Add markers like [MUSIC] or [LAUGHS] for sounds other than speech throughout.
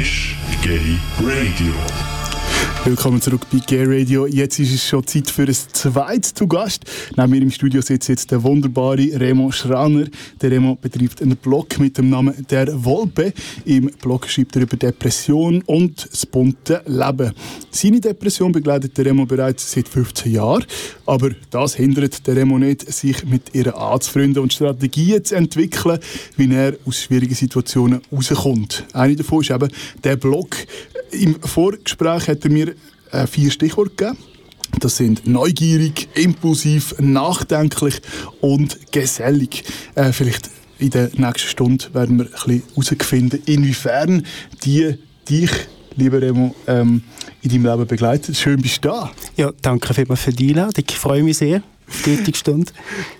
ist Gay Radio. Willkommen zurück bei Gay Radio. Jetzt ist es schon Zeit für ein zweites zu Gast. Neben mir im Studio sitzt jetzt der wunderbare Remo Schraner. Der Remo betreibt einen Blog mit dem Namen Der Wolpe. Im Blog schreibt er über Depression und das bunte Leben. Seine Depression begleitet der Remo bereits seit 15 Jahren. Aber das hindert der Remo nicht, sich mit ihr anzufreunden und Strategien zu entwickeln, wie er aus schwierigen Situationen rauskommt. Eine davon ist eben der Blog. Im Vorgespräch hat er mir äh, vier Stichworte gegeben. Das sind neugierig, impulsiv, nachdenklich und gesellig. Äh, vielleicht in der nächsten Stunde werden wir herausfinden, inwiefern die dich, lieber Remo, ähm, in deinem Leben begleitet. Schön bist du da. Ja, danke vielmals für die Einladung. Ich freue mich sehr die heutige Stunde.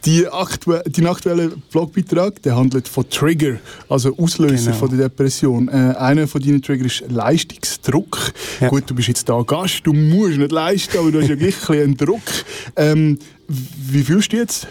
Die aktu dein aktuelle Blogbeitrag der handelt von Trigger, also Auslöser Genau. von der Depression. Äh, einer von deinen Trigger ist Leistungsdruck. Ja. Gut, du bist jetzt da Gast, du musst nicht leisten, aber du hast ja gleich ein einen Druck. Ähm, wie fühlst du dich jetzt?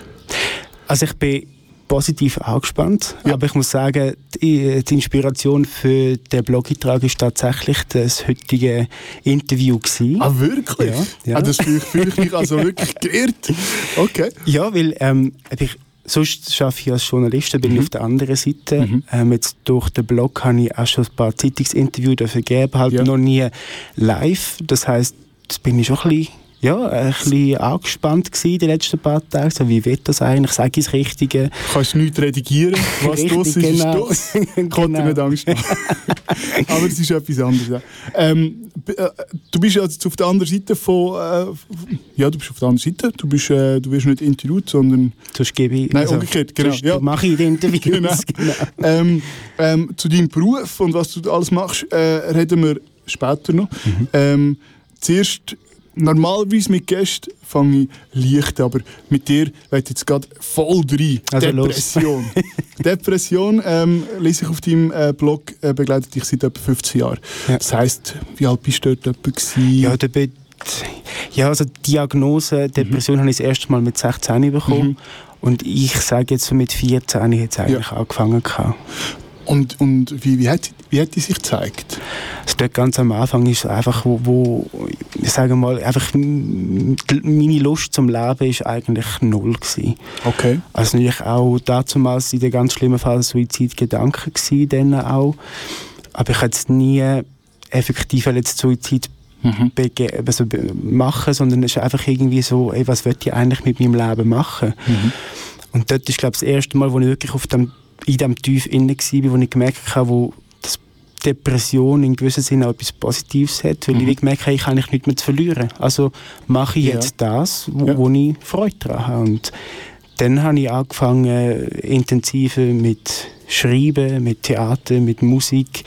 Also ich bin positiv angespannt, Ja. aber ich muss sagen, die, die Inspiration für den Blogeintrag ist tatsächlich das heutige Interview gewesen. Ah, wirklich? Ja, ja. Ah, das fühle ich, fühle ich mich also [LAUGHS] wirklich geehrt. Okay. Ja, weil ähm, ich, sonst arbeite ich als Journalist, bin Mhm. ich auf der anderen Seite. Ähm, jetzt durch den Blog habe ich auch schon ein paar Zeitungsinterviews dafür gegeben, halt Ja. noch nie live. Das heisst, das bin ich schon ein bisschen, ja, ein bisschen angespannt gewesen die letzten paar Tage. So, wie wird das eigentlich? Sage ich das Richtige? Du kannst nichts redigieren. Was [LAUGHS] Richtig, los ist, genau. ist los. [LAUGHS] Konnte Genau. nicht Angst machen. [LAUGHS] Aber es ist etwas anderes. Ähm, äh, du bist jetzt auf der anderen Seite von... Äh, ja, du bist auf der anderen Seite. Du, bist, äh, du wirst nicht interviewt, sondern... Sonst gebe ich. Nein, umgekehrt, genau, ja. mache ich die Interviews. Genau. genau. Ähm, ähm, zu deinem Beruf und was du alles machst, äh, reden wir später noch. Mhm. Ähm, zuerst, normalerweise mit Gästen fange ich leicht, aber mit dir wird jetzt gerade voll rein. Also. Depression. [LAUGHS] Depression, ähm, lese ich auf deinem äh, Blog, äh, begleitet dich seit etwa 15 Jahren. Ja. Das heisst, wie alt bist du dort etwa gewesen? Ja, da bin ja, also Diagnose Depression habe ich das erste Mal mit 16 bekommen. Mhm. Und ich sage jetzt so mit 14 habe ich jetzt eigentlich angefangen. Gehabt. Und, und wie, wie, hat, wie hat die sich gezeigt? Dort ganz am Anfang ist einfach, wo, wo ich sage mal, einfach meine Lust zum Leben ist eigentlich null gewesen. Okay. Also natürlich auch damals in der ganz schlimmen Phase Suizidgedanken gewesen, dann auch. Aber ich jetzt nie effektiv jetzt Suizid Mhm. also machen, sondern es ist einfach irgendwie so, ey, was will ich eigentlich mit meinem Leben machen? Mhm. Und dort ist glaube ich das erste Mal, wo ich wirklich auf dem, in dem Tief inne war, wo ich gemerkt habe, wo das Depression in gewissem Sinne auch etwas Positives hat, weil Mhm. ich gemerkt habe, ich habe nichts mehr zu verlieren. Also mache ich Ja. jetzt das, wo, Ja. wo ich Freude daran habe. Und dann habe ich angefangen, intensiver mit Schreiben, mit Theater, mit Musik.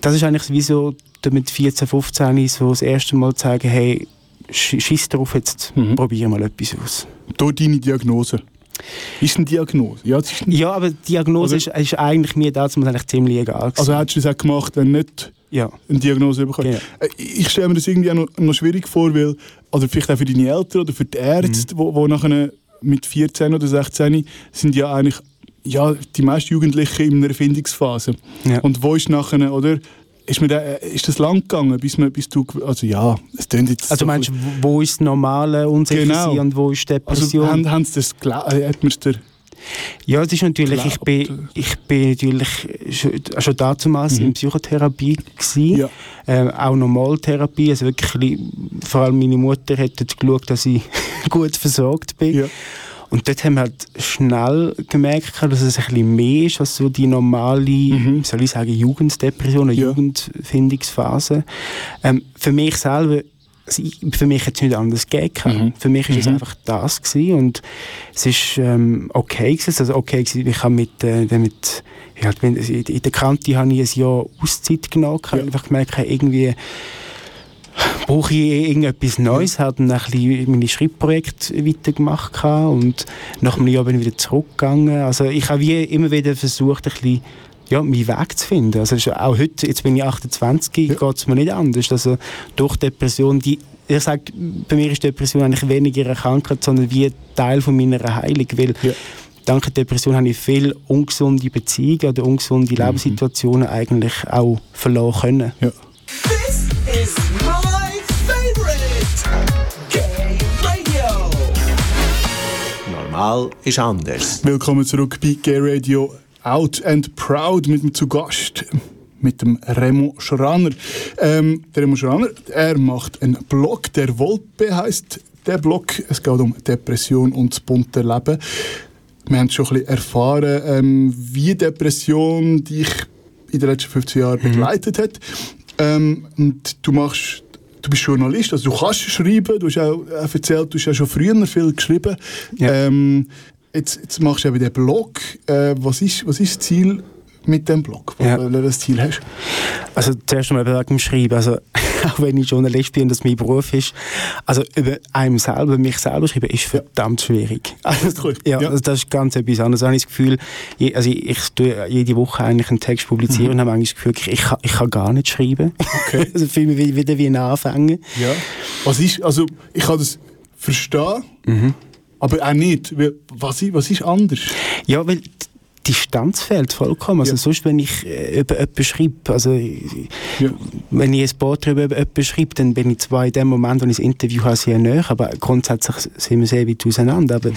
Das ist eigentlich wie so mit 14, 15 so das erste Mal zu sagen, hey, sch- schiss drauf, jetzt Mhm. probieren wir mal etwas aus. Durch deine Diagnose. Ist eine Diagnose? Ja, es ist eine Ja, aber die Diagnose ist, Oder- ist eigentlich mir damals eigentlich ziemlich egal. gewesen. Also hättest du das auch gemacht, wenn nicht ja. eine Diagnose bekommen? Genau. Äh, Ich stelle mir das irgendwie auch noch, noch schwierig vor, weil, oder vielleicht auch für deine Eltern oder für die Ärzte, Mhm. wo, wo nachher mit 14 oder 16 sind ja eigentlich ja, die meisten Jugendlichen in einer Erfindungsphase. Ja. Und wo ist nachher, oder? Ist, mir da, äh, ist das lang gegangen, bis, man, bis du, also ja, es klingt jetzt Also so meinst ein du, wo ist das normale Unsicher Genau. und wo ist bisschen- Depression? also, haben, sie das, äh, hat man's dir, ja, es ist natürlich, ich bin, ich bin natürlich schon, schon damals in Psychotherapie gewesen, Mhm. Ja. ähm, auch Normaltherapie, also wirklich, vor allem meine Mutter hat geschaut, dass ich [LAUGHS] gut versorgt bin. ja. Und dort haben wir halt schnell gemerkt, dass es ein bisschen mehr ist als so die normale, Mhm. soll ich sagen, Jugenddepression, eine Ja. Jugendfindungsphase. Ähm, für mich selber, für mich hat es nicht anders gegeben. Mhm. Für mich ist es Mhm. einfach das gewesen und es ist ähm, okay gewesen. Also okay gewesen, ich habe mit, äh, mit ja, in der Kante habe ich ein Jahr Auszeit genommen. Ich habe Ja. einfach gemerkt, irgendwie brauche ich irgendetwas Neues. Ich habe dann ein bisschen meine Schreibprojekte weitergemacht und nach einem Jahr bin ich wieder zurückgegangen. Also ich habe wie immer wieder versucht, ein bisschen ja, meinen Weg zu finden. Also auch heute, jetzt bin ich 28, Ja. geht es mir nicht anders. Also durch Depression, die ich sage, bei mir ist Depression eigentlich weniger eine Krankheit, sondern wie ein Teil von meiner Heilung, weil Ja. dank der Depression habe ich viele ungesunde Beziehungen oder ungesunde Lebenssituationen eigentlich auch verloren können. Ja. Normal ist anders. Willkommen zurück bei Gay Radio Out and Proud mit dem zu Gast mit dem Remo Schraner. Ähm, der Remo Schraner, er macht einen Blog, der Wolpe heißt der Blog. Es geht um Depression und das bunte Leben. Wir haben schon ein bisschen erfahren, ähm, wie Depression dich in den letzten 15 Jahren begleitet hat. Ähm, und du machst du bist Journalist, also du kannst schreiben, du hast auch erzählt, du hast ja schon früher viel geschrieben. Ja. Ähm, jetzt, jetzt machst du eben den Blog. Äh, was, ist, was ist das Ziel mit dem Blog? Ja. Das Ziel hast? Also zuerst einmal wegen dem Schreiben. Also, [LAUGHS] auch wenn ich Journalist bin und das mein Beruf ist, also über einem selber, mich selber schreiben, ist verdammt schwierig. [LAUGHS] Also, Cool. ja, Ja. Also das ist ganz etwas anderes. Habe ich das Gefühl, also ich, ich tue jede Woche eigentlich einen Text publizieren und habe eigentlich das Gefühl, ich, ich, kann, ich kann gar nicht schreiben. Mhm. Okay. [LAUGHS] also fühle mich wie- wieder wie ein Anfänger. Ja. Was ist, also ich kann das verstehen, Mhm. aber auch nicht. Was ist, was ist anders? Ja, weil Distanz fehlt vollkommen. Also Ja. sonst, wenn ich äh, über jemanden schreibe, also Ja. wenn ich ein Porträt über jemanden schreibe, dann bin ich zwar in dem Moment, wo ich das Interview habe, sehr nahe, aber grundsätzlich sind wir sehr weit auseinander. Aber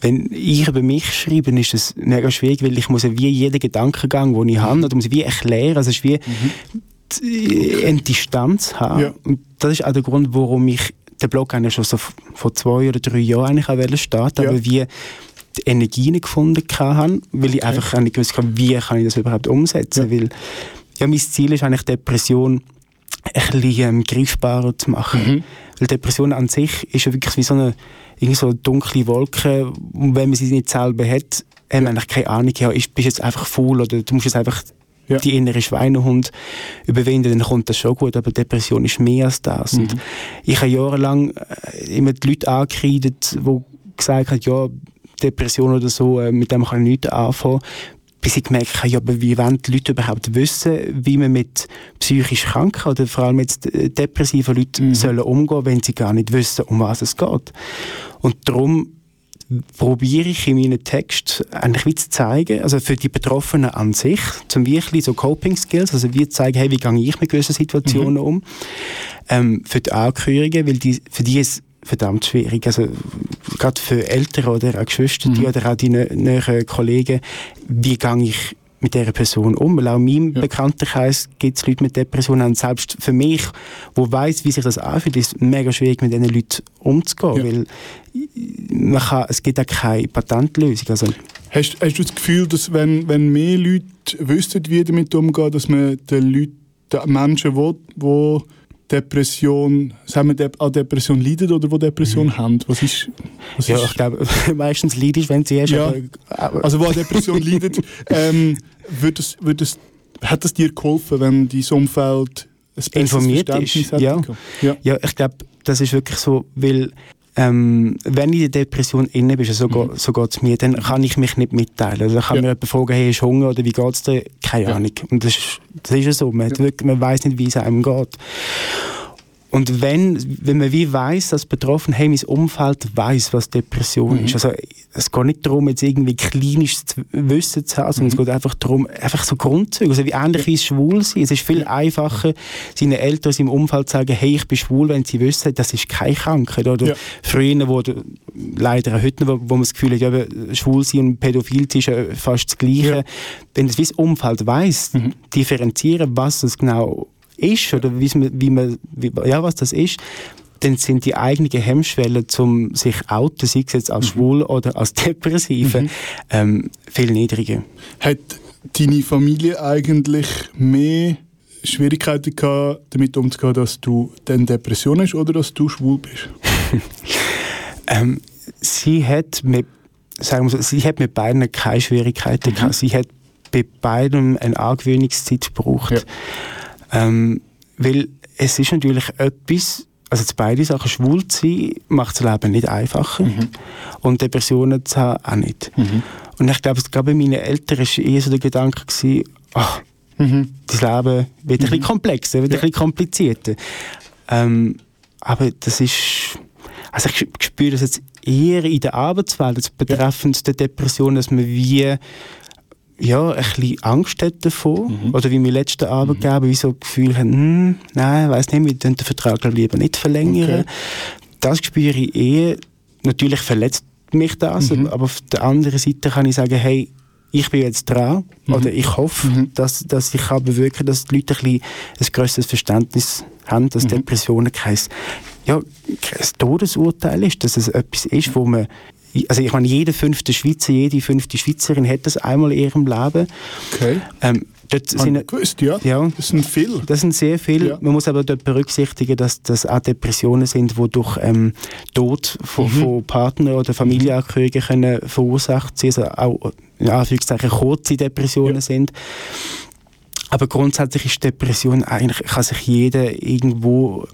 wenn ich über mich schreibe, ist das mega schwierig, weil ich muss wie jeden Gedankengang, den ich habe, oder muss ich wie erklären, also es ist wie die- eine Distanz haben. Ja. Und das ist auch der Grund, warum ich den Blog eigentlich schon so vor zwei oder drei Jahren eigentlich auch starten, aber wie die Energie nicht gefunden habe, weil ich einfach auch nicht gewusst habe, wie kann ich das überhaupt umsetzen, weil ja, mein Ziel ist eigentlich Depression ein bisschen ähm, greifbarer zu machen. Weil Depression an sich ist ja wirklich wie so eine, irgendwie so eine dunkle Wolke. Und wenn man sie nicht selber hat, hat man eigentlich keine Ahnung, ja, ist, bist jetzt einfach faul oder du musst jetzt einfach Ja. die innere Schweinehund überwinden, dann kommt das schon gut, aber Depression ist mehr als das. Und ich habe jahrelang äh, immer die Leute angekreidet, die gesagt haben, ja, Depression oder so, äh, mit dem kann ich nichts anfangen. Bis ich gemerkt habe, ja, aber wie wollen die Leute überhaupt wissen, wie man mit psychisch Kranken oder vor allem jetzt äh, depressiven Leuten sollen umgehen, wenn sie gar nicht wissen, um was es geht. Und darum probiere ich in meinen Text eigentlich wie zu zeigen, also für die Betroffenen an sich, zum wirklich so Coping Skills, also wie zu zeigen, hey, wie gehe ich mit gewissen Situationen um, ähm, für die Angehörigen, weil die, für die ist verdammt schwierig, also gerade für Eltern oder? Auch Geschwister die oder auch die nä- näheren Kollegen, wie gehe ich mit dieser Person um, weil auch in meinem Ja. Bekanntenkreis gibt es Leute mit Depressionen. Und selbst für mich, wo weiß, wie sich das anfühlt, ist es mega schwierig mit diesen Leuten umzugehen, Ja. weil man kann, es gibt auch keine Patentlösung. Also, Hast, hast du das Gefühl, dass wenn, wenn mehr Leute wüssten, wie damit umgehen, dass man den Leuten, den Menschen, die Depression, sagen wir, an Depression leiden oder die Depression haben, was ist... Was Mhm. ja, ist ich glaube, [LAUGHS] meistens leidisch, wenn sie hast, Ja. aber, also die an Depression leidet, ähm, wird das, wird das, hat das dir geholfen, wenn dein Umfeld ein Informiert ist, ja. ja. Ja, ich glaube, das ist wirklich so, weil ähm, wenn ich in der Depression inne bin, so, go- so geht es mir, dann kann ich mich nicht mitteilen. Also, kann Mhm. Ja. mir jemand fragen, hey, du Hunger oder wie geht es dir? Keine Ja. Ahnung. Und das ist, das ist ja so, man, wirklich, man weiß nicht, wie es einem geht. Und wenn, wenn man wie weiß, dass betroffen, hey, mein Umfeld weiß, was Depression Mhm. ist. Also, es geht nicht darum, jetzt irgendwie klinisch zu Wissen zu haben, Mhm. sondern es geht einfach darum, einfach so Grundzüge. Also, wie ähnlich wie es schwul sein. Es ist viel einfacher, seinen Eltern, seinem Umfeld zu sagen, hey, ich bin schwul, wenn sie wissen, das ist keine Krankheit. Oder Ja. früher, wo, leider heute, wo, wo man das Gefühl hat, ja, schwul sein und pädophil sein ist ja fast das Gleiche. Ja. Mhm. Wenn das Umfeld weiss, differenzieren, was das genau ist oder wie man, wie, ja, was das ist, dann sind die eigenen Hemmschwellen, um sich outen, sei es jetzt als schwul oder als Depressive, ähm, viel niedriger. Hat deine Familie eigentlich mehr Schwierigkeiten gehabt, damit umzugehen, dass du dann Depression hast oder dass du schwul bist? [LAUGHS] Ähm, sie hat mit, sagen wir so, sie hat mit beiden keine Schwierigkeiten gehabt. Sie hat bei beidem eine Angewöhnungszeit gebraucht. Ja. Ähm, weil es ist natürlich etwas, also zu beide Sachen, schwul zu sein, macht das Leben nicht einfacher. Und Depressionen zu haben, auch nicht. Und ich glaube, gerade bei meinen Eltern war eher so der Gedanke, gewesen, ach, das Leben wird ein bisschen komplexer, wird ein bisschen komplizierter. Ähm, aber das ist, also ich spüre das jetzt eher in der Arbeitswelt, jetzt betreffend der Depression, dass man wie ja, ein bisschen Angst hat davor. Oder wie mein letzter Arbeitgeber, wie so das Gefühl haben, hm, nein, weiß nicht, wir den Vertrag lieber nicht verlängern. Okay. Das spüre ich eher. Natürlich verletzt mich das, aber auf der anderen Seite kann ich sagen, hey, ich bin jetzt dran oder ich hoffe, dass, dass ich kann bewirken dass die Leute ein, bisschen ein grösseres Verständnis haben, dass Depressionen kein, ja, kein Todesurteil ist, dass es etwas ist, wo man also ich meine, jeder fünfte Schweizer, jede fünfte Schweizerin hat das einmal in ihrem Leben. Okay. Ähm, dort sind, gewusst, ja. Ja. Das sind viele. das sind sehr viele. Ja. Man muss aber dort berücksichtigen, dass das auch Depressionen sind, die durch ähm, Tod von, Mhm. von Partnern oder Familienangehörigen können verursacht sind, also auch in Anführungszeichen kurze Depressionen Ja. sind. Aber grundsätzlich ist Depression eigentlich, kann sich jeder irgendwo,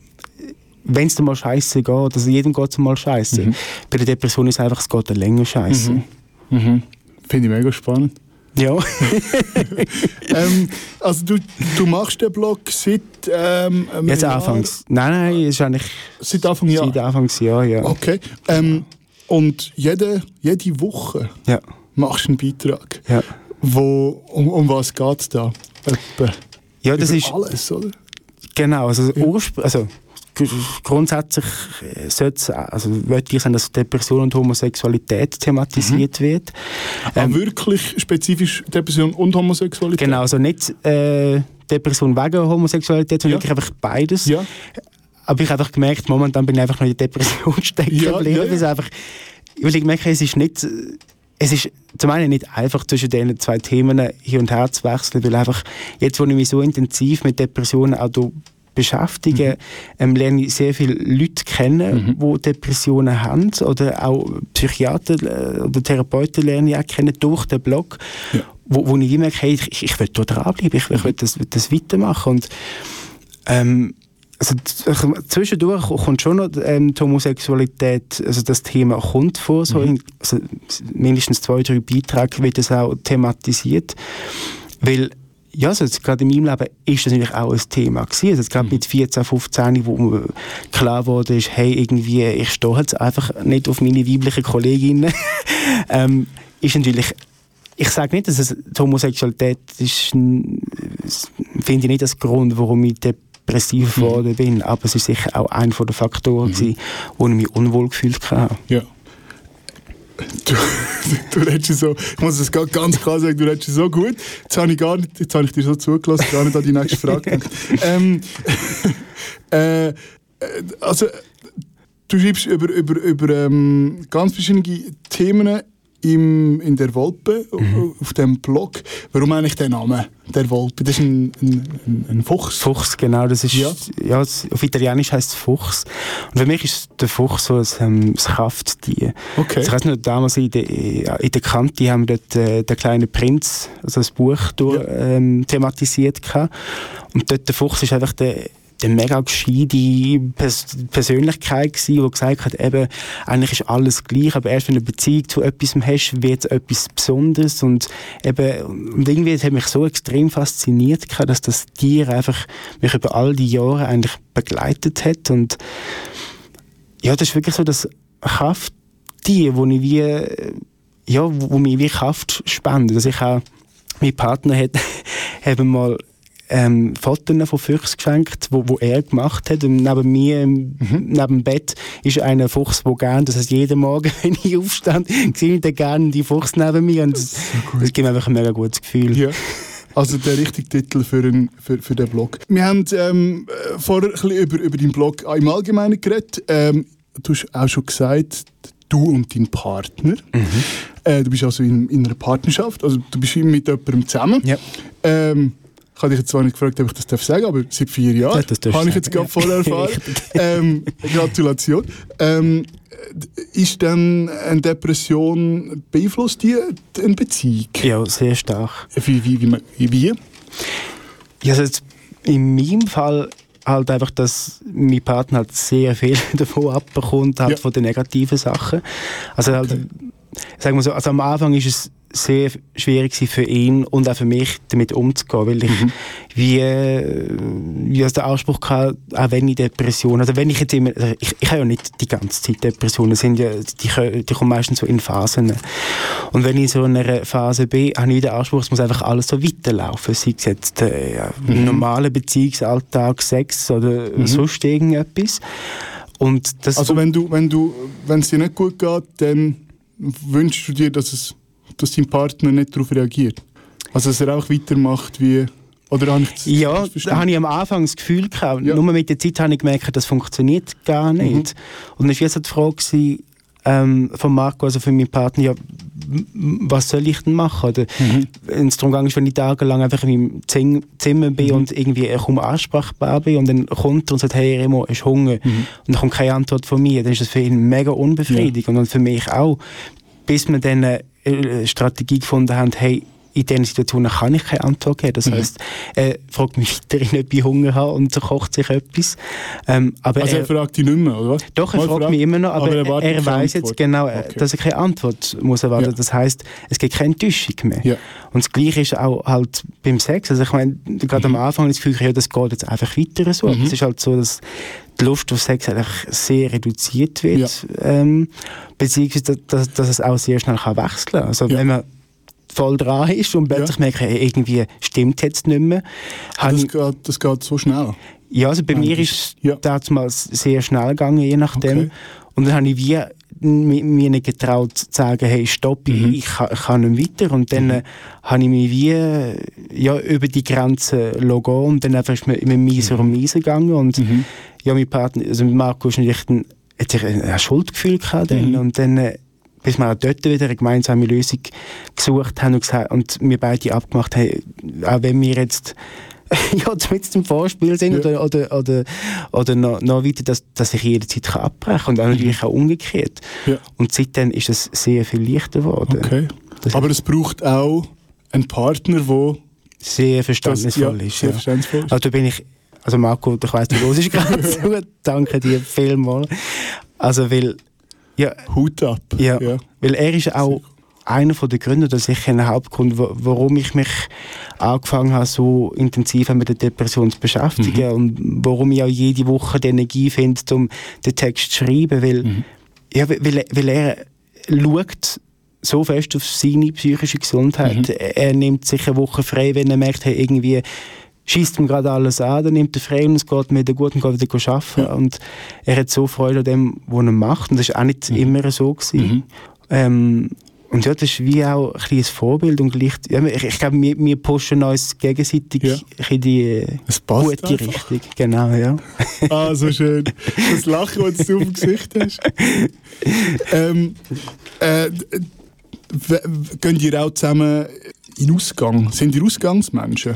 wenn es dir mal scheiße geht, also jedem geht es mal scheiße. Mhm. Bei der Depression ist es einfach, es geht dir länger scheiße. Mhm. Finde ich mega spannend. Ja. [LAUGHS] [LAUGHS] ähm, also du, du machst den Blog seit ähm, Jetzt Jahr? anfangs. Nein, nein, ist eigentlich Seit Anfang Jahr? seit Anfangsjahr, ja. Okay. Ähm, und jede, jede Woche Ja, machst du einen Beitrag. ja. Wo, um, um was geht es da? Etwa. Ja, das Über ist alles, oder? genau. Also, Urspr also grundsätzlich äh, sollte es, also wollte ich sagen, dass Depression und Homosexualität thematisiert wird. Ah, wirklich spezifisch Depression und Homosexualität? Genau, also nicht äh, Depression wegen Homosexualität, sondern Ja. wirklich einfach beides. Ja. Aber ich habe einfach gemerkt, momentan bin ich einfach noch in der Depression [LAUGHS] stecken Ja, geblieben. ja, ja. es Einfach, weil ich merke, es ist nicht, es ist zum einen nicht einfach zwischen diesen zwei Themen hin und her zu wechseln, weil einfach jetzt, wo ich mich so intensiv mit Depressionen auch da beschäftige, Mhm. ähm, lerne ich sehr viele Leute kennen, die Depressionen haben. Oder auch Psychiater äh, oder Therapeuten lerne ich auch kennen durch den Blog, Ja. wo, wo ich wie merke, hey, ich, ich will da dranbleiben, ich, ich will das, das weitermachen. Und ähm, also zwischendurch kommt schon noch ähm, die Homosexualität, also das Thema kommt vor, so in, also mindestens zwei, drei Beiträge wird das auch thematisiert, weil ja, also jetzt gerade in meinem Leben ist das natürlich auch ein Thema gewesen. Also jetzt gerade mit 14, 15, wo mir klar wurde, ist, hey, irgendwie, ich stehe jetzt einfach nicht auf meine weiblichen Kolleginnen, [LAUGHS] ähm, ist natürlich ich sage nicht, dass es die Homosexualität ist, finde ich nicht als Grund, warum ich depressiv geworden bin, aber es ist sicher auch einer der Faktoren, gewesen, wo ich mich unwohl gefühlt habe. Ja. Du, du redest so, ich muss es ga- ganz klar sagen, du redest so gut. Jetzt habe ich, gar nicht, jetzt habe ich dir so zugelassen, gar nicht an die nächste Frage gedacht. [LAUGHS] ähm, äh, äh, also, du schreibst über, über, über ähm, ganz verschiedene Themen im, in der Wolpe, auf dem Blog. Warum eigentlich der Name der Wolpe? Das ist ein, ein, ein, Fuchs. Fuchs, genau, das ist, Ja. ja, auf Italienisch heißt es Fuchs. Und für mich ist der Fuchs so ein, ein Krafttier. Okay. Ich weiß noch, damals in der, in der Kante haben wir dort äh, «Der kleine Prinz», also das Buch, durch, ähm, thematisiert. Gehabt. Und dort der Fuchs ist einfach der, der mega gescheite Pers Persönlichkeit gewesen, die gesagt hat, eben, eigentlich ist alles gleich, aber erst wenn du eine Beziehung zu etwas hast, wird es etwas Besonderes und eben, und irgendwie hat mich so extrem fasziniert, dass das Tier einfach mich über all die Jahre eigentlich begleitet hat und ja, das ist wirklich so das Krafttier, wo ich wie, ja, wo, wo mir wie Kraft spendet. Also ich auch, mein Partner hat, [LAUGHS] haben mal ähm, Fotos von Füchsen geschenkt, wo, wo er gemacht hat. Und neben mir, im, neben dem Bett, ist einer Fuchs, der gern, das heißt, jeden Morgen, [LAUGHS] wenn ich aufstand, sehe ich dann gerne die Fuchs neben mir. Und das, das gibt mir einfach ein mega gutes Gefühl. Ja. Also der richtige Titel für, ein, für, für den Blog. Wir haben ähm, äh, vorher ein bisschen über, über deinen Blog im Allgemeinen geredet. Ähm, du hast auch schon gesagt, du und dein Partner. Äh, du bist also in, in einer Partnerschaft, also du bist mit jemandem zusammen. Ja. Ähm, ich habe dich jetzt zwar nicht gefragt, ob ich das darf sagen aber seit vier Jahren Ja, das habe ich jetzt gerade vorher erfahren. [LAUGHS] ähm, Gratulation. Ähm, ist dann eine Depression, beeinflusst die eine Beziehung? Ja, sehr stark. Wie, wie, wie, wie? Ja, also jetzt in meinem Fall halt einfach, dass mein Partner halt sehr viel [LAUGHS] davon abbekommt, halt Ja. von den negativen Sachen. Also halt, Okay. Sagen wir so, also am Anfang ist es sehr schwierig für ihn und auch für mich damit umzugehen, weil ich wie, äh, wie aus der Anspruch hatte, auch wenn ich Depressionen, also wenn ich jetzt immer, also ich, ich habe ja nicht die ganze Zeit Depressionen, sind ja, die, die kommen meistens so in Phasen. Und wenn ich so in einer Phase bin, habe ich den Anspruch, es muss einfach alles so weiterlaufen, sei es jetzt äh, ja, normaler Beziehungsalltag, Sex oder sonst irgendetwas. Und das Also wenn du, wenn du, wenn es dir nicht gut geht, dann wünschst du dir, dass es, dass dein Partner nicht darauf reagiert. Also dass er auch weitermacht wie, oder habe ich Ja, da habe ich am Anfang das Gefühl gehabt. Ja. Nur mit der Zeit habe ich gemerkt, das funktioniert gar nicht. Und dann war so die Frage ähm, von Marco, also von meinem Partner, ja, was soll ich denn machen? Oder wenn es darum geht, wenn ich tagelang einfach in meinem Zimmer bin und irgendwie kaum ansprechbar bin und dann kommt er und sagt, hey Remo, hast du Hunger? Und dann kommt keine Antwort von mir, dann ist das für ihn mega unbefriedigend und für mich auch. Bis wir dann eine äh, Strategie gefunden haben, hey, in diesen Situationen kann ich keine Antwort geben. Das heisst, er fragt mich weiterhin, ob ich Hunger habe und so kocht sich etwas. Ähm, aber Also er er, fragt dich nicht mehr, oder was? doch, er Mal fragt mich immer noch, aber, er, wartet er eine weiß jetzt genau, äh, Okay. dass er keine Antwort muss erwarten. Ja. Das heißt, es gibt keine Enttäuschung mehr. Ja. Und das Gleiche ist auch halt beim Sex. Also ich meine, gerade Mhm. am Anfang habe ich das Gefühl, ja, das geht jetzt einfach weiter so. Aber es ist halt so, dass die Lust auf Sex einfach sehr reduziert wird. Ähm, beziehungsweise, dass, dass, dass es auch sehr schnell kann wechseln kann. Also Ja. wenn man voll dran ist und plötzlich merkt, hey, irgendwie stimmt jetzt nicht mehr. Das ich- geht, das geht so schnell. ja, also bei mir ist ja. es damals sehr schnell gegangen, je nachdem. Okay. Und dann habe ich wie mi- mir nicht getraut zu sagen, hey, stopp, ich- Mhm. ich, kann, ich kann nicht weiter. Und dann äh, habe ich mich wie ja, über die Grenze gehen und dann einfach ist mir immer mieser und mieser gegangen. Und Mhm. ja, mein Partner, also mit Marco ist natürlich ein, hat sich ein, Schuldgefühl gehabt. Mhm. Und dann, äh, bis wir auch dort wieder eine gemeinsame Lösung gesucht haben und, gesagt, und wir beide abgemacht haben, auch wenn wir jetzt [LAUGHS] ja, zumindest im Vorspiel sind Ja. oder, oder, oder, oder noch, noch weiter, dass, dass ich jederzeit kann abbrechen kann. Und auch natürlich auch umgekehrt. Ja. Und seitdem ist es sehr viel leichter geworden. Okay. Das Aber es braucht auch einen Partner, der Sehr das verständnisvoll ja, ist. sehr verständnisvoll ist. Also da bin ich, also Marco, ich weiss, du hörst gerade [LAUGHS] zu, danke dir vielmals. Also weil, ja, Hut ab. ja, ja. weil er ist auch einer von den Gründen, oder sicher ein Hauptgrund, wa- warum ich mich angefangen habe, so intensiv mit der Depression zu beschäftigen Mhm. und warum ich auch jede Woche die Energie finde, um den Text zu schreiben, weil, Mhm. ja, weil, er- weil er schaut so fest auf seine psychische Gesundheit. Mhm. Er nimmt sich eine Woche frei, wenn er merkt, hey, irgendwie schießt ihm gerade alles an, dann nimmt er frei und es geht mir wieder gut und geht wieder arbeiten. Und er hat so Freude an dem, was er macht. Und das war auch nicht immer so. Gewesen. Ähm, und ja, das ist wie auch ein kleines Vorbild und gleich, ja, ich, ich glaube, wir, wir pushen uns gegenseitig Ja. in die gute einfach. Richtung. Genau, ja. [LAUGHS] Ah, so schön. Das Lachen, das du auf dem Gesicht hast. Ähm, äh, gehen ihr auch zusammen in Ausgang? Sind ihr Ausgangsmenschen?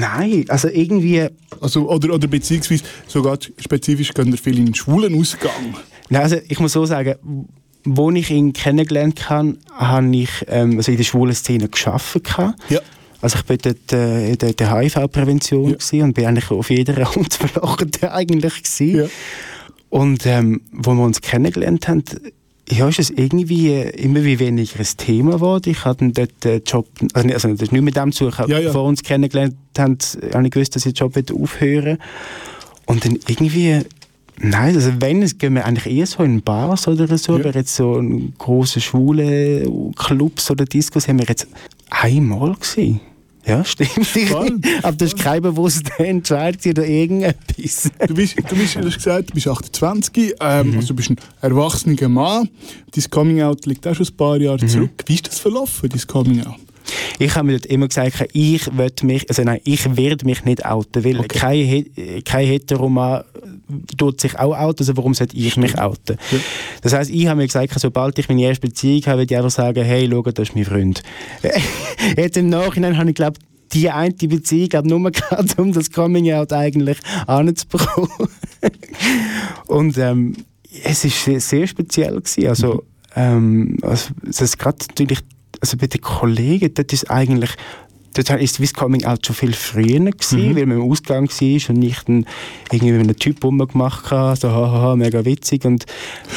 Nein, also irgendwie, Also, oder, oder beziehungsweise sogar spezifisch gehen viel in den schwulen Ausgang? nein, also ich muss so sagen, wo ich ihn kennengelernt habe, habe ich ähm, also in der schwulen Szene geschafft. Ja. Also ich bin dort äh, in der, der HIV-Prävention Ja. und bin eigentlich auf jeder [LAUGHS] verlochen eigentlich gewesen. Ja. Und ähm, wo wir uns kennengelernt haben, ja, ist es irgendwie äh, immer wie weniger ein Thema geworden. Ich hatte dort den Job, also, nicht- also das ist nicht mit dem zu, ich Ja, ja. vor uns kennengelernt haben, habe ich gewusst, dass ich den Job aufhören Und dann irgendwie, nein, also wenn, es gehen wir eigentlich eher so in Bars oder so, Ja. aber jetzt so in grossen schwule Clubs oder Discos haben wir jetzt einmal gesehen. Ja, stimmt. [LAUGHS] Spannend. [LAUGHS] aber das ist kein bewusster Entscheid oder irgendetwas. Du bist, du bist, du hast gesagt, du bist 28, ähm, also du bist ein erwachsener Mann. Dein Coming-out liegt auch schon ein paar Jahre zurück. Wie ist das verlaufen, dein Coming-out? Ich habe mir dort immer gesagt, ich will mich, also nein, ich werde mich nicht outen, weil Okay. kein, kein Heteroman tut sich auch outen, also warum sollte ich mich outen? Ja. Das heisst, ich habe mir gesagt, sobald ich meine erste Beziehung habe, würde ich einfach sagen, hey, schau, das ist mein Freund. [LAUGHS] Jetzt im Nachhinein habe ich, glaube die eine Beziehung glaub, nur [LAUGHS] gehabt, um das Coming-out eigentlich anzubekommen. [LAUGHS] Und ähm, es war sehr, sehr speziell. Gewesen. Also, ähm, also, das ist gerade natürlich, also bei den Kollegen, dort ist eigentlich dort ist das Coming Out schon viel früher gewesen, Mhm. weil man im Ausgang war und ich dann irgendwie mit einem Typ rumgemacht habe, so hahaha, mega witzig und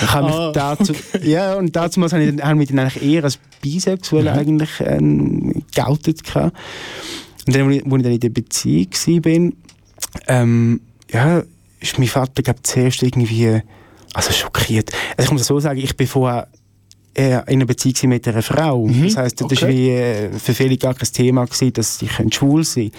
ich habe mich Ah, dazu, ja, und dazu habe ich, dann- habe ich mich dann eigentlich eher als bisexuell Mhm. eigentlich ähm, geoutet gehabt. Und dann, wo ich, wo ich dann in der Beziehung war, ähm, ja, ist mein Vater, glaube ich, zuerst irgendwie, also schockiert. Also ich muss so sagen, ich bin vorher in einer Beziehung mit einer Frau. Das heisst, das war Mhm. okay. wie äh, für viele gar kein Thema, gewesen, dass sie können schwul sein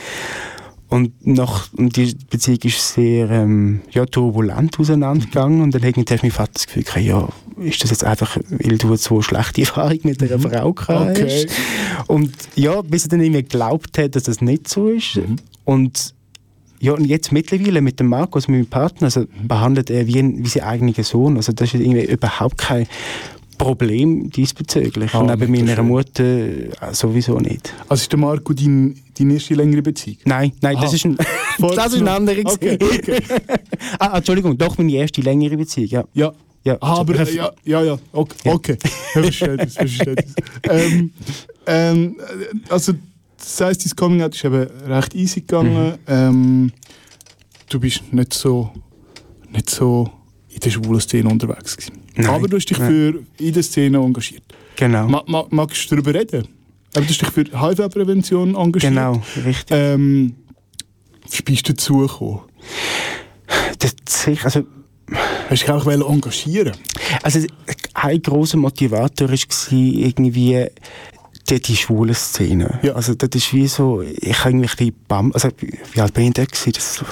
und nach, und die Beziehung ist sehr ähm, ja, turbulent auseinandergegangen und dann hat mein Vater das Gefühl ja, ist das jetzt einfach, weil du so schlechte Erfahrung mit einer Frau gehabt Mhm. Okay. hast? Und ja, bis er dann irgendwie geglaubt hat, dass das nicht so ist. Mhm. Und ja, und jetzt mittlerweile mit dem Markus, mit meinem Partner, also behandelt er wie, ein, wie sein eigener Sohn. Also das ist irgendwie überhaupt kein Problem diesbezüglich. Ah, und mega meiner schön. Mutter äh, sowieso nicht. Also ist der Marco dein, deine erste längere Beziehung? Nein, nein, das Aha. ist ein, [LAUGHS] das ist ein anderer. Okay, okay. [LAUGHS] ah, Entschuldigung, doch meine erste längere Beziehung, ja. Ja. ja. Ah, aber äh, ja, ja, ja, okay. okay. Ja, verstehe das, verstehe das. ähm, ähm, äh, also, das heisst, dein Coming Out ist eben recht easy gegangen. Mhm. Ähm, du bist nicht so, nicht so in der schwulen Szene unterwegs gewesen. Nein, aber du hast dich nein. für in der Szene engagiert. Genau. Ma, ma, magst du darüber reden? Aber du hast dich für HIV-Prävention engagiert. genau, richtig. Ähm, wie bist du dazu gekommen? Das, sicher- also, Hast du dich auch engagieren also, ein grosser Motivator war irgendwie die, die schwule Szene. Ja. Also, das ist wie so, ich habe irgendwie ein bisschen Bam, also, wie alt bin ich da gewesen? Das so,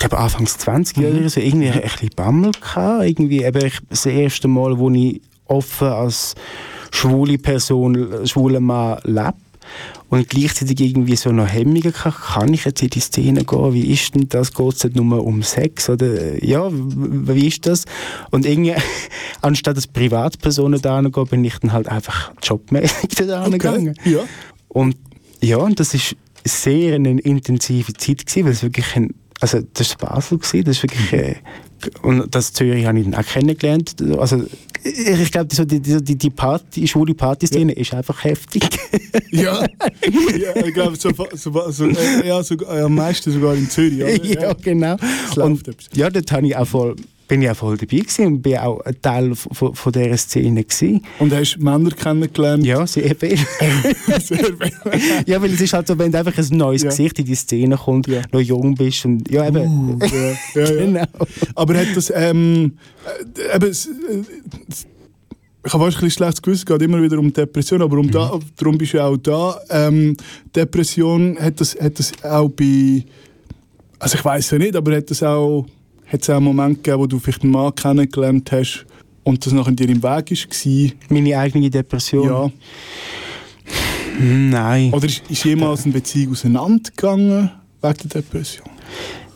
glaube, Anfangs 20 Mhm. oder so, irgendwie ein bisschen Bammel gehabt. Irgendwie eben ich, das erste Mal, wo ich offen als schwule Person, schwuler Mann lebe. Und gleichzeitig irgendwie so noch Hemmungen kann, kann ich jetzt in die Szene gehen, wie ist denn das, geht es nicht nur um Sex, oder, ja, wie ist das? Und irgendwie, [LAUGHS] anstatt als Privatperson da gehen, bin ich dann halt einfach jobmäßig [LAUGHS] da gegangen. Ja. Und ja, und das ist sehr eine intensive Zeit gewesen, weil es wirklich ein, also das war Basel gewesen, das ist wirklich, äh, und das Zürich habe ich dann auch kennengelernt. Also ich glaube, so die, die, die- die Party, schwule Partyszene ist einfach heftig. [LAUGHS] Ja, ja ich glaube, so, so, so, äh, ja, so, am meisten sogar in Zürich. oder? [LAUGHS] ja, genau. Und ja, dort habe ich auch voll, bin ich auch voll dabei gewesen und bin auch ein Teil von, von, dieser Szene gewesen. Und hast Männer kennengelernt? Ja, sehr viel. [LAUGHS] Ja, weil es ist halt so, wenn einfach ein neues Ja. Gesicht in die Szene kommt, Ja. noch jung bist und ja, eben. Uh, ja, ja, [LAUGHS] genau. Aber hat das, ähm, äh, eben, äh, ich habe fast ein bisschen schlechtes Gewissen, es geht immer wieder um Depression, aber um da, darum bist du auch da. Ähm, Depression, hat das, hat das auch bei, also ich weiß ja nicht, aber hat es auch, hat es auch einen Moment gegeben, wo du vielleicht einen Mann kennengelernt hast und das nachher dir im Weg war? Meine eigene Depression? Ja. Hm, Nein. Oder ist, ist jemals eine Beziehung auseinandergegangen wegen der Depression?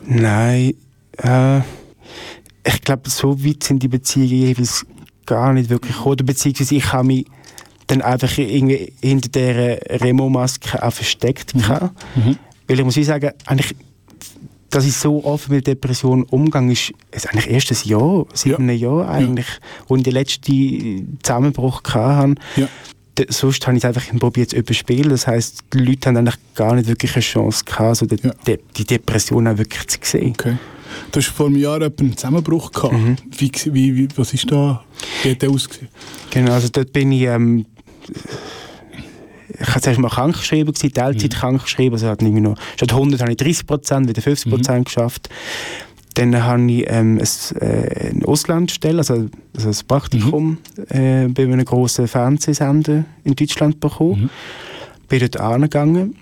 Nein. Äh, ich glaube, so weit sind die Beziehungen jeweils gar nicht wirklich gekommen. Oder Beziehungsweise ich habe mich dann einfach irgendwie hinter dieser Remo-Maske auch versteckt. gehabt. Weil ich muss sagen, eigentlich, dass ich so offen mit Depressionen umgehe, ist, ist eigentlich erst ein Jahr, seit Ja. einem Jahr eigentlich, wo ich den letzten Zusammenbruch hatte. Ja. Sonst habe ich es einfach probiert zu überspielen. Das heisst, die Leute haben eigentlich gar nicht wirklich eine Chance gehabt, so die, Ja. die, Depression auch wirklich zu sehen. Okay. Du hast vor einem Jahr einen Zusammenbruch gehabt. Mhm. Wie, wie, wie, was ist da? Wie hat der ausgesehen? Genau, also dort bin ich, ähm, ich habe zuerst mal krank geschrieben, gewesen, Teilzeit krank geschrieben, also hat irgendwie noch, statt 100 habe ich 30 Prozent, wieder 50 Prozent geschafft. Dann habe ich ähm, ein, äh, eine Auslandsstelle, also, also ein Praktikum äh, bei einem grossen Fernsehsender in Deutschland bekommen. Bin dort angegangen.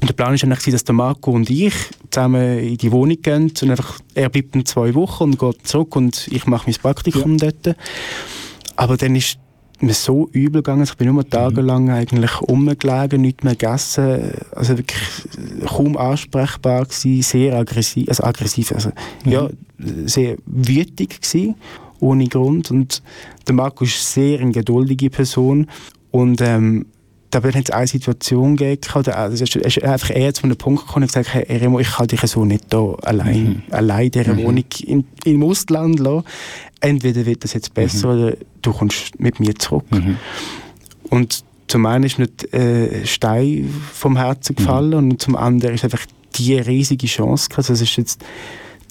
Und der Plan war eigentlich, dass der Marco und ich zusammen in die Wohnung gehen und einfach, er bleibt dann zwei Wochen und geht zurück und ich mache mein Praktikum dort. Aber dann ist mir so übel gegangen, ich bin nur tagelang eigentlich rumgelegen, nichts mehr gegessen, also wirklich kaum ansprechbar gewesen, sehr aggressiv, also aggressiv, also ja, sehr wütig gewesen, ohne Grund. Und der Marco ist sehr eine geduldige Person. Und ähm, da hat es eine Situation gegeben, oder, also es ist einfach eher zu einem Punkt gekommen und gesagt, hey Remo, ich kann dich so nicht da allein, allein in dieser Wohnung in, im Ausland lassen. Entweder wird das jetzt besser oder du kommst mit mir zurück. Und zum einen ist mir äh, Stein vom Herzen Mhm. gefallen und zum anderen ist einfach die riesige Chance. Also es ist jetzt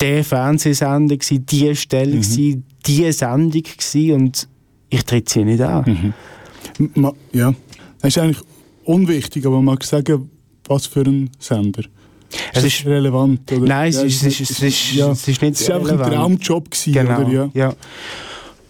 der Fernsehsender, gewesen, die Stelle, Mhm. gewesen, die Sendung gewesen und ich tritt sie nicht an. Mhm. Ja, das ist eigentlich unwichtig, aber man mag sagen, was für ein Sender. Es das ist- relevant? Oder? Nein, es Ja, ist, es ist, es ist, ja. es ist nicht Es war einfach ein. Traumjob, gewesen, Genau, oder? Ja. ja.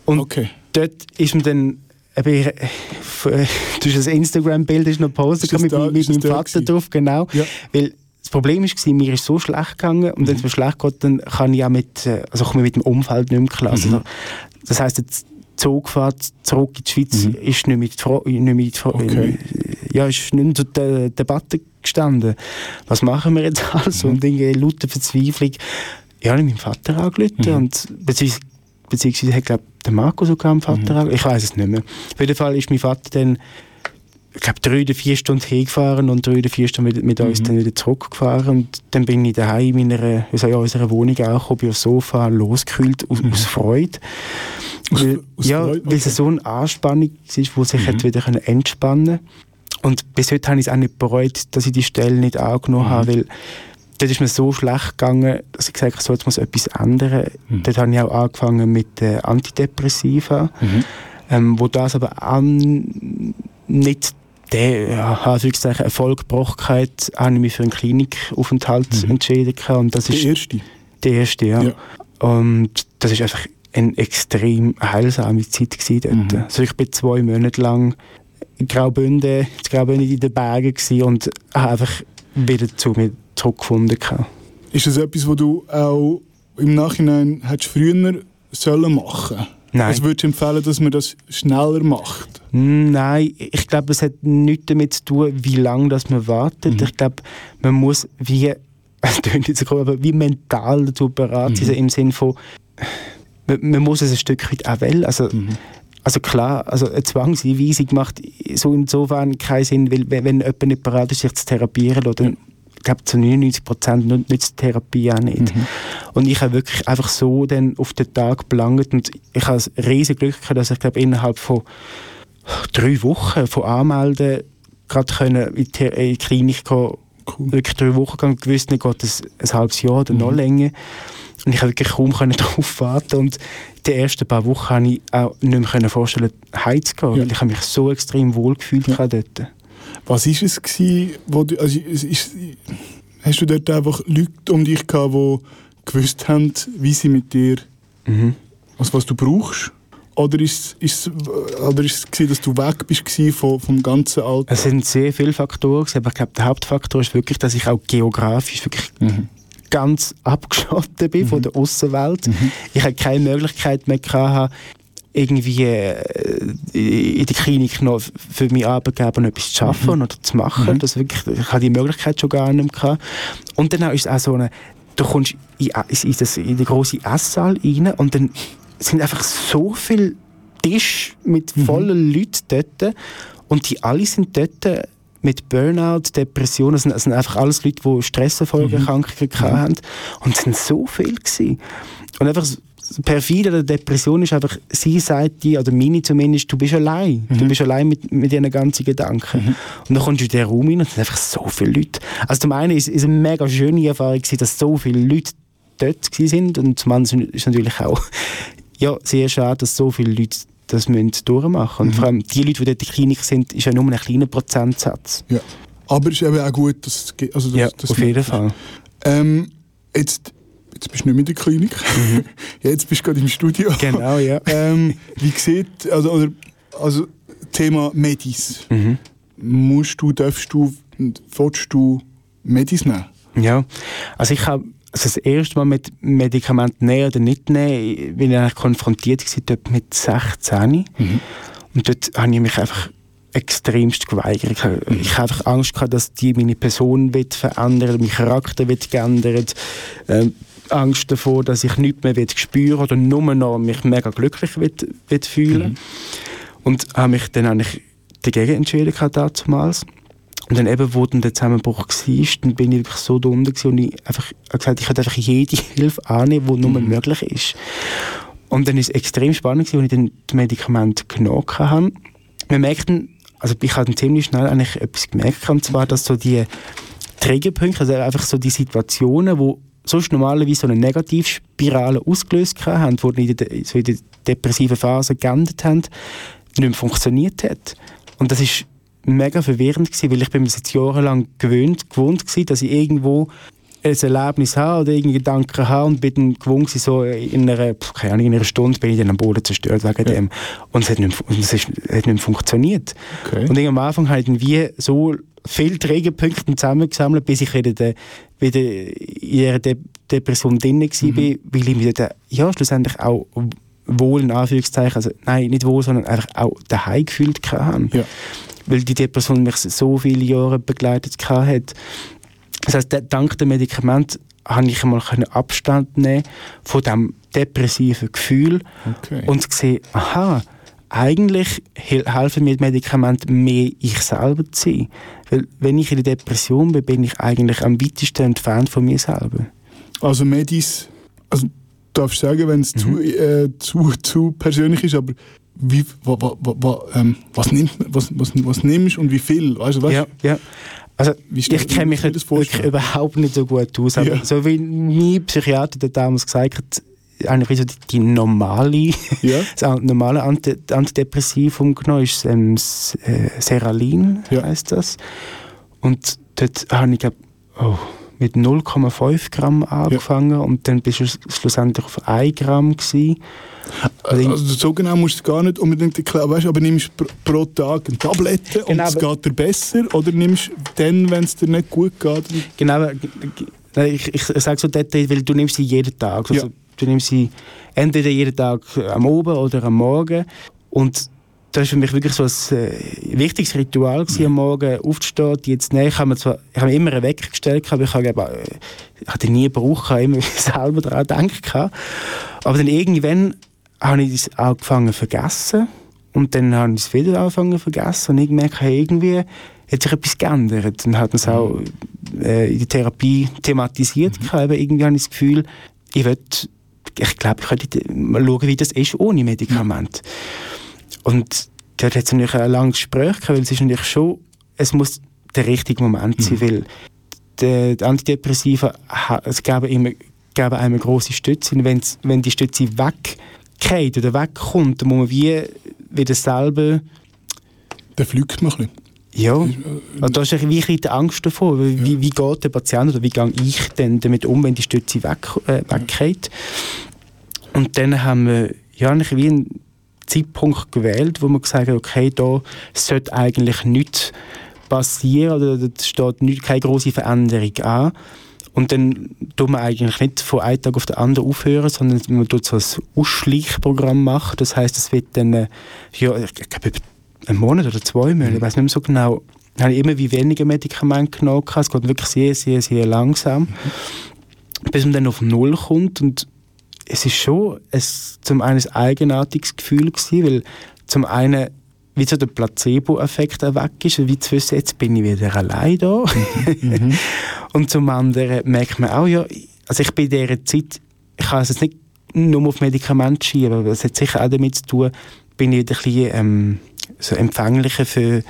Und Okay. dort ist mir dann eben, [LAUGHS] du hast das Instagram-Bild ist noch Ist das mit, da- mit ist da Vater drauf, genau. Ja. Weil das Problem war, mir ist so schlecht gegangen und Mhm. wenn es mir schlecht geht, dann kann ich auch mit, äh, also komme ich mit dem Umfeld nicht mehr klar. Mhm. Also, das heisst, die Zugfahrt zurück in die Schweiz Mhm. ist nicht mit, Fro- nicht Fro- Okay. ja, ist nicht mehr zur De Debatte gestanden. Was machen wir jetzt [LAUGHS] also? Mhm. Und irgendwie lauter Verzweiflung. Ja, ich habe meinen Vater angerufen Mhm. und beziehungsweise, beziehungsweise hat, glaube der Marco sogar einen Vater Mhm. angerufen. Ich weiß es nicht mehr. Auf jeden Fall ist mein Vater dann ich glaube, drei oder vier Stunden hingefahren und drei oder vier Stunden mit, mit uns Mhm. dann wieder zurückgefahren. Und dann bin ich daheim in einer, also in unserer Wohnung auch, bin aufs Sofa losgekühlt aus, aus Freude. Mhm. Aus- weil, aus ja, Freude, weil es okay. so eine Anspannung war, wo sich Mhm. hat wieder entspannen Und bis heute habe ich es auch nicht bereut, dass ich die Stelle nicht angenommen Mhm. habe, weil dort ist mir so schlecht gegangen, dass ich gesagt habe, so, jetzt muss etwas ändern. Mhm. Dort habe ich auch angefangen mit äh, Antidepressiva Mhm. ähm, wo das aber an nicht der ja, Erfolg gebracht hat, habe ich mich für einen Klinikaufenthalt Mhm. entschieden und das Der ist erste. der erste, ja. Ja. Und das ist einfach eine extrem heilsame Zeit gewesen. Mhm. Also ich bin zwei Monate lang in Graubünden, in Graubünden in den Bergen gewesen und habe einfach wieder zu mir zurückgefunden. Ist das etwas, was du auch im Nachhinein hättest früher sollen machen Nein. Also würdest du empfehlen, dass man das schneller macht? Nein, ich glaube, es hat nichts damit zu tun, wie lange das man wartet. Mhm. Ich glaube, man muss wie, [LAUGHS] es klingt jetzt komisch, aber wie mental dazu bereit sein, Mhm. im Sinne von, man, man muss es ein Stück weit auch wählen. Also, Mhm. also klar, also eine Zwangseinweisung macht so insofern keinen Sinn, weil wenn, wenn jemand nicht bereit ist, sich zu therapieren, oder ich glaube zu 99 Prozent nützt die Therapie auch nicht. Mhm. Und ich habe wirklich einfach so dann auf den Tag belangt und ich habe das riesige Glück gehabt, dass ich glaube innerhalb von drei Wochen von Anmelden gerade können in die, in die Klinik gehen, Cool. wirklich drei Wochen gegangen, gewusst, dann geht es ein halbes Jahr oder noch Mhm. länger. Und ich habe wirklich kaum [LAUGHS] darauf warten und die ersten paar Wochen habe ich auch nicht mehr vorstellen, heimzugehen, Ja. weil ich habe mich so extrem wohl gefühlt Ja. dort. Was ist es gewesen, wo du, also ist, hast du dort einfach Leute um dich gehabt, die gewusst haben, wie sie mit dir, Mhm. also was du brauchst? Oder ist, ist, oder ist es gewesen, dass du weg bist gewesen vom, ganzen Alltag? Es sind sehr viele Faktoren, aber ich glaube, der Hauptfaktor ist wirklich, dass ich auch geografisch wirklich Mhm. ganz [LAUGHS] abgeschottet bin von der Außenwelt. Mhm. Ich hatte keine Möglichkeit mehr, gehabt, irgendwie äh, in der Klinik noch für meinen Arbeitgeber noch etwas zu arbeiten oder zu machen. Mhm. Das wirklich, ich hatte die Möglichkeit schon gar nicht mehr. Gehabt. Und dann ist es auch so eine, du kommst in, in, das, in den grossen Esssaal rein und dann sind einfach so viele Tische mit Mhm. vollen Leuten dort und die alle sind dort mit Burnout, Depressionen, das sind, das sind einfach alles Leute, die Stressfolgeerkrankungen Mhm. hatten und es sind so viele gewesen. Und einfach das perfide der Depression ist einfach, sie sagt dir, oder meine zumindest, du bist allein. Du bist allein mit, mit diesen ganzen Gedanken. Und dann kommst du in den Raum rein und es sind einfach so viele Leute. Also zum einen ist es eine mega schöne Erfahrung dass so viele Leute dort sind und zum anderen ist es natürlich auch [LAUGHS] ja, sehr schade, dass so viele Leute das müssen durchmachen Und vor allem die Leute, die dort in der Klinik sind, ist ja nur ein kleiner Prozentsatz. Ja. Aber es ist eben auch gut, dass es also dass, Ja, dass auf jeden Fall. Ähm, jetzt, jetzt bist du nicht mehr in der Klinik. [LAUGHS] jetzt bist du gerade im Studio. Mhm. Genau, ja. [LAUGHS] ähm, wie sieht, also, oder, also Thema Medis. Mhm. Musst du, darfst du, willst du Medis nehmen? Ja, also ich habe also das erste Mal mit Medikamenten nehmen oder nicht nehmen, bin ich eigentlich konfrontiert gewesen, dort mit 16. Und dort habe ich mich einfach extremst geweigert. Ich habe- Ich habe einfach Angst gehabt, dass die meine Person wird verändern, mein Charakter wird geändert. Ähm, Angst davor, dass ich nichts mehr wird spüren oder nur noch mich mega glücklich wird, wird fühlen. Und habe mich dann eigentlich dagegen entschieden damals. Und dann eben, wo dann der Zusammenbruch war, dann bin ich wirklich so dumm gewesen und ich einfach habe gesagt, ich könnte einfach jede [LAUGHS] Hilfe annehmen, die nur möglich ist. Und dann ist es extrem spannend als ich dann die Medikamente genommen habe. Man merkt dann also ich habe dann ziemlich schnell eigentlich etwas gemerkt, und zwar, dass so die Trägerpunkte, also einfach so die Situationen, wo sonst normalerweise so eine Negativspirale ausgelöst haben, die in der, so in der depressiven Phase geendet haben, nicht mehr funktioniert hat. Und das ist mega verwirrend gewesen, weil ich bin mir jetzt jahrelang gewöhnt, gewohnt gewesen, dass ich irgendwo ein Erlebnis habe oder irgendeinen Gedanken habe und bin dann gewohnt gewesen, so in einer, keine Ahnung, in einer Stunde bin ich dann am Boden zerstört wegen dem. Und es hat nicht, mehr- es ist, hat nicht mehr funktioniert. Okay. Und am Anfang habe ich dann wie so viele Trägerpunkte zusammengesammelt, bis ich wieder, de, wieder in ihrer De Depression drin war, Mhm. weil ich mich dort, ja, schlussendlich auch wohl, in Anführungszeichen, also nein, nicht wohl, sondern einfach auch daheim gefühlt hatte. Ja. Weil die Depression mich so viele Jahre begleitet hat. Das heisst, de- dank dem Medikament habe ich einmal Abstand nehmen von diesem depressiven Gefühl Okay. und gesehen, aha, eigentlich hel- helfen mir Medikamente mehr ich selber zu sein. Weil wenn ich in der Depression bin, bin ich eigentlich am weitesten entfernt von mir selber. Also Medis, also darfst du sagen, wenn es zu, äh, zu, zu persönlich ist, aber wie, wa, wa, wa, ähm, was, nimmt, was, was, was nimmst und wie viel? Weißt du, weißt, Ja, ja. Also, ich kenne mich nicht, überhaupt nicht so gut aus. Aber Ja. so wie mein Psychiater der damals gesagt hat, so die, normale, Ja. [LAUGHS] das normale Anti Antidepressivum genommen ist ähm, äh, Seralin, Ja. heißt das. Und dort habe ich glaub, oh, mit 0,5 Gramm angefangen und dann bist du schlussendlich auf 1 Gramm gewesen. Also Also so genau musst du es gar nicht unbedingt erklären, weißt, aber nimmst pro, pro Tag eine Tablette und Genau, es aber- geht dir besser oder nimmst dann, wenn es dir nicht gut geht? Genau, nein, ich, ich sage so dort, weil du nimmst sie jeden Tag. Also, Ja. Du nimmst sie entweder jeden Tag am Abend oder am Morgen. Und das war für mich wirklich so ein äh, wichtiges Ritual, gewesen, am Morgen aufzustehen, jetzt nehmen. Ich habe mir, zwar, ich habe mir immer einen Wecker gestellt, aber ich habe, glaube, äh, ich habe den nie gebraucht, ich habe immer [LAUGHS] selber daran gedacht. Aber dann irgendwann habe ich es angefangen zu vergessen. Und dann habe ich es wieder angefangen zu vergessen. Und ich merke, hey, irgendwie hat sich etwas geändert. Und hat es auch äh, in der Therapie thematisiert. Mhm. Irgendwie habe ich das Gefühl, ich will, ich glaube, ich könnte mal schauen, wie das ist ohne Medikament. Und dort hat es natürlich ein langes Gespräch gehabt, weil es ist natürlich schon, es muss der richtige Moment sein, weil die, die Antidepressiva es geben, immer, geben einem eine grosse Stütze. Und wenn's, wenn die Stütze weggeht oder wegkommt, dann muss man wie wieder selber Dann fliegt man ein bisschen. Ja, also da ist ein bisschen die Angst davor. Wie, wie, wie geht der Patient oder wie gehe ich denn damit um, wenn die Stütze weg, äh, weggeht? Und dann haben wir ja, wie einen Zeitpunkt gewählt, wo wir gesagt haben, okay, da sollte eigentlich nichts passieren oder da steht nicht, keine große Veränderung an. Und dann tun wir eigentlich nicht von einem Tag auf den anderen aufhören, sondern man tut so ein Ausschleichprogramm machen. Das heißt, es wird dann, äh, ja, ich glaube, einen Monat oder zwei Monate, ich weiß nicht mehr so genau, habe ich immer wie weniger Medikamente genommen. Es geht wirklich sehr, sehr, sehr langsam, bis man dann auf Null kommt. Und es ist schon ein, zum einen ein eigenartiges Gefühl gewesen, weil zum einen wie so der Placebo-Effekt auch weg ist, wie zu wissen, jetzt bin ich wieder allein da. [LAUGHS] Und zum anderen merkt man auch, ja, also ich bin in dieser Zeit, ich kann es jetzt nicht nur auf Medikamente schieben, aber es hat sicher auch damit zu tun, bin ich wieder ein bisschen ähm, so empfänglicher für,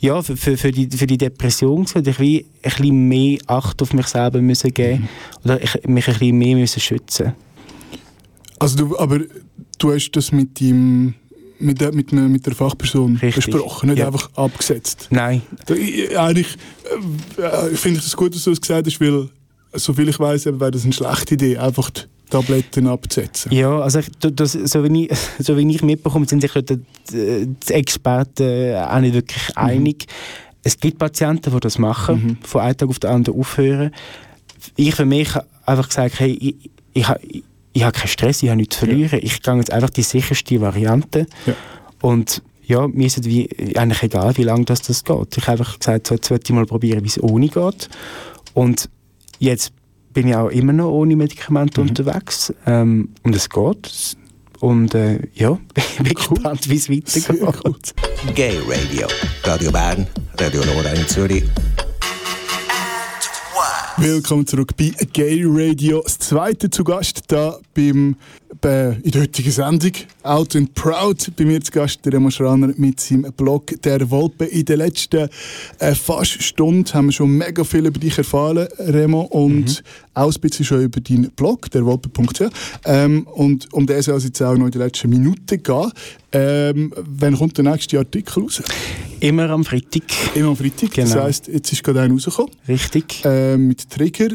ja, für, für, für, die, für die Depression gewesen. Ich wie ein bisschen mehr Acht auf mich selber müssen geben oder ich, mich ein bisschen mehr müssen schützen Also du, aber du hast das mit dem mit der, mit, einer- mit der Fachperson Richtig. besprochen, nicht Ja. einfach abgesetzt. Nein, eigentlich äh, finde ich es gut, dass du das gesagt hast, weil soviel ich weiß, wäre das eine schlechte Idee, einfach Tabletten abzusetzen. Ja, also ich, das, so, wie ich, [LAUGHS] so wie ich mitbekomme, sind sich die, die, Experten äh, auch nicht wirklich einig. Es gibt Patienten, die das machen, von einem Tag auf den anderen aufhören. Ich für mich habe einfach gesagt, hey, ich, ich, ich, ich habe keinen Stress, ich habe nichts zu verlieren. Ich gehe jetzt einfach die sicherste Variante. Ja. Und ja, mir ist es wie, eigentlich egal, wie lange das, das geht. Ich habe einfach gesagt, so, jetzt möchte ich mal probieren, wie es ohne geht. Und jetzt bin ich auch immer noch ohne Medikamente unterwegs. Ähm, und es geht. Und äh, ja, [LAUGHS] bin gespannt, wie es weitergeht. gut. Gay Radio. Radio Bern, Radio Nora in Zürich. Willkommen zurück bei Gay Radio. Das zweite zu Gast da beim, bei, in der heutigen Sendung. Out and Proud. Bei mir zu Gast der Remo Schraner mit seinem Blog Der Wolpe. In den letzten äh, fast Stunden haben wir schon mega viel über dich erfahren, Remo. Und auch ein bisschen schon über deinen Blog, derwolpe.ch. Ähm, und um den soll es jetzt auch noch in den letzten Minuten gehen. Ähm, wann kommt der nächste Artikel raus? Immer am Freitag. Immer am Freitag. Das Genau. heisst, jetzt ist gerade einer rausgekommen. Richtig. Äh, mit Trigger.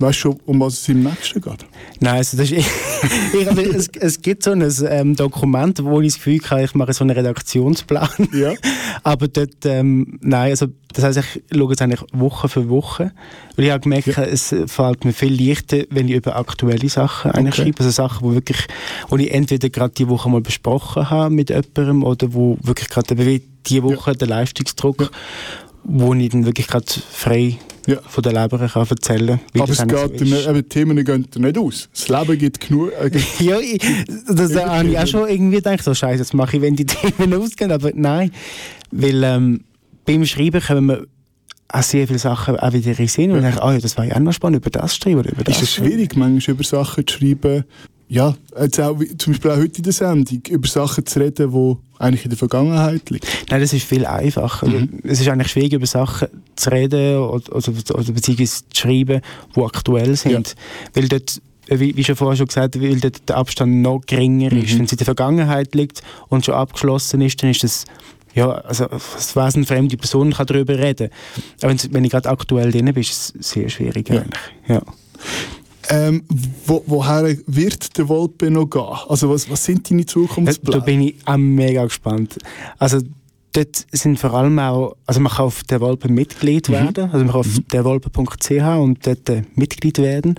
Weißt du schon, um was es im nächsten geht? Nein, also das ist, [LAUGHS] ich, also es, es gibt so ein ähm, Dokument, wo ich das Gefühl habe, ich mache so einen Redaktionsplan. Ja. [LAUGHS] Aber dort, ähm, nein, also das heisst, ich schaue es eigentlich Woche für Woche. Weil ich habe gemerkt, es fällt mir viel leichter, wenn ich über aktuelle Sachen eigentlich Okay. schreibe. Also Sachen, wo wirklich, wo ich entweder gerade die Woche mal besprochen habe mit jemandem oder wo wirklich gerade die Woche der Leistungsdruck, wo ich dann wirklich gerade frei Ja. von der Leber kann erzählen kann. Aber es geht dir nicht, eben, Themen gehen nicht aus. Das Leben gibt genug. Äh, gibt- [LAUGHS] Ja, ich, das da habe ich auch schon irgendwie gedacht, so scheiße, das mache ich, wenn die [LAUGHS] Themen ausgehen, aber nein, weil ähm, beim Schreiben kommen wir auch sehr viele Sachen auch wieder in Sinn und denke, ah ja, das war ja auch noch spannend, über das zu schreiben oder über das. ist es schwierig, manchmal über Sachen zu schreiben? Ja, jetzt auch, zum Beispiel auch heute in der Sendung, über Sachen zu reden, die eigentlich in der Vergangenheit liegen. Nein, das ist viel einfacher. Also, Es ist eigentlich schwierig, über Sachen zu reden oder, oder, oder beziehungsweise zu schreiben, die aktuell sind. Weil dort, äh, wie, wie schon vorher schon gesagt, weil dort der Abstand noch geringer ist. Wenn es in der Vergangenheit liegt und schon abgeschlossen ist, dann ist das ja, also als wesenfremde Person kann darüber reden. Aber wenn's- wenn ich gerade aktuell drin bin, ist es sehr schwierig Ja. eigentlich. Ja. Ähm, wo, woher wird der Wolpe noch gehen? Also was, was sind deine Da, da Zukunftspläne? bin ich auch mega gespannt. Also dort sind vor allem auch, also man kann auf der Wolpe Mitglied werden, also man kann auf derwolpe.ch und dort äh, Mitglied werden.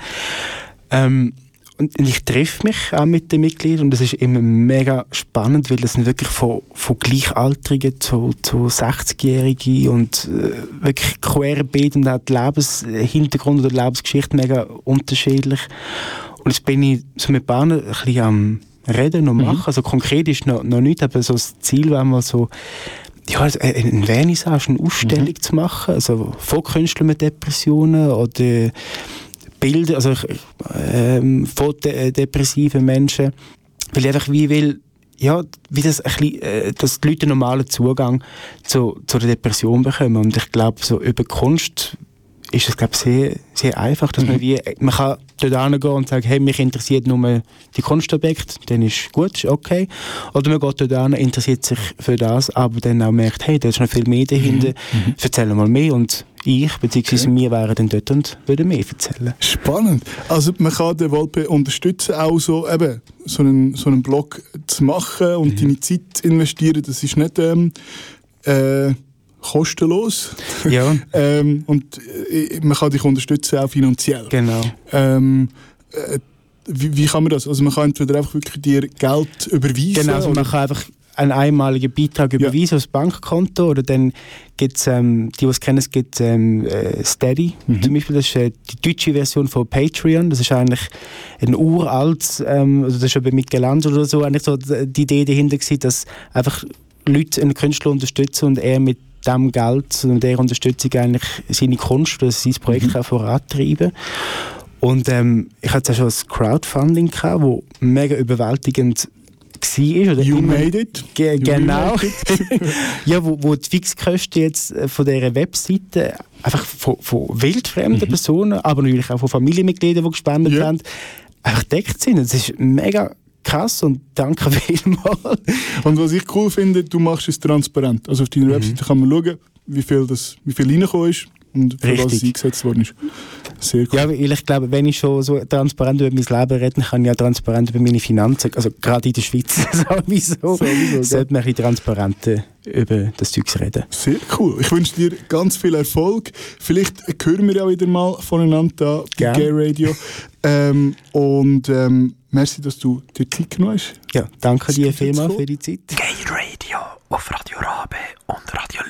Ähm, und ich treffe mich auch mit den Mitgliedern und das ist immer mega spannend, weil das sind wirklich von, von Gleichaltrigen zu, zu 60-Jährigen und äh, wirklich querbeet und auch die Lebenshintergrund oder die Lebensgeschichte mega unterschiedlich. Und jetzt bin ich so mit Bahnen ein bisschen am Reden und machen. Also konkret ist noch, noch nicht, aber so das Ziel wäre mal so, ja, also eine eine Vernissage, eine Ausstellung zu machen, also von Künstlern mit Depressionen oder Bilder, also ähm, von de depressiven Menschen, weil ich einfach wie will, ja, wie das ein bisschen, äh, dass die Leute einen normalen Zugang zu, zu der Depression bekommen. Und ich glaube, so über Kunst ist es glaube sehr, sehr einfach, dass man wie, man kann dort hingehen und sagen, hey, mich interessiert nur die Kunstobjekte, dann ist gut, ist okay. Oder man geht dort hin, interessiert sich für das, aber dann auch merkt, hey, da ist noch viel mehr dahinter, erzähl mal mehr und ich, beziehungsweise wir wären dann dort und würden mehr erzählen. Spannend. Also man kann den Wolpe unterstützen, auch so, eben, so, einen, so einen Blog zu machen und deine Zeit investieren. Das ist nicht ähm, äh, kostenlos. Ja, [LAUGHS] ähm, und äh, man kann dich unterstützen, auch finanziell. genau. Ähm, äh, wie, wie kann man das? Also man kann entweder einfach wirklich dir Geld überweisen. Genau, also man kann einfach einen einmaligen Beitrag überweisen aufs Bankkonto oder dann gibt es, ähm, die, die es kennen, es gibt ähm, äh, Steady zum Beispiel, das ist äh, die deutsche Version von Patreon, das ist eigentlich ein uralt, ähm, also das ist schon bei Michelangelo oder so, eigentlich so die Idee dahinter gewesen, dass einfach Leute einen Künstler unterstützen und er mit dem Geld und der Unterstützung eigentlich seine Kunst oder sein Projekt kann vorantreiben. Und ähm, ich hatte ja schon ein Crowdfunding gehabt, wo mega überwältigend war. Oder You immer- made it. Ge You genau. it. [LAUGHS] ja, wo, wo die Fixkosten jetzt äh, von dieser Webseite einfach von, von wildfremden Personen, aber natürlich auch von Familienmitgliedern, die gespendet Ja. haben, einfach deckt sind. Das ist mega krass und danke [LAUGHS] vielmals. Und was ich cool finde, du machst es transparent. Also auf Mhm. deiner Webseite kann man schauen, wie viel, das, wie viel reingekommen ist und für was Richtig. eingesetzt worden ist. Sehr cool. Ja, weil ich glaube, wenn ich schon so transparent über mein Leben rede, dann kann ich ja transparent über meine Finanzen, also gerade in der Schweiz [LAUGHS] sowieso, Sowieso, sollte man ein transparenter über das Zeugs reden. Sehr cool. Ich wünsche dir ganz viel Erfolg. Vielleicht hören wir ja wieder mal voneinander da bei. Gay Radio. ähm, und ähm, merci, dass du dir Zeit genommen hast. Ja, danke dir geht jetzt vielmals für die Zeit. Gay Radio auf Radio Rabe und Radio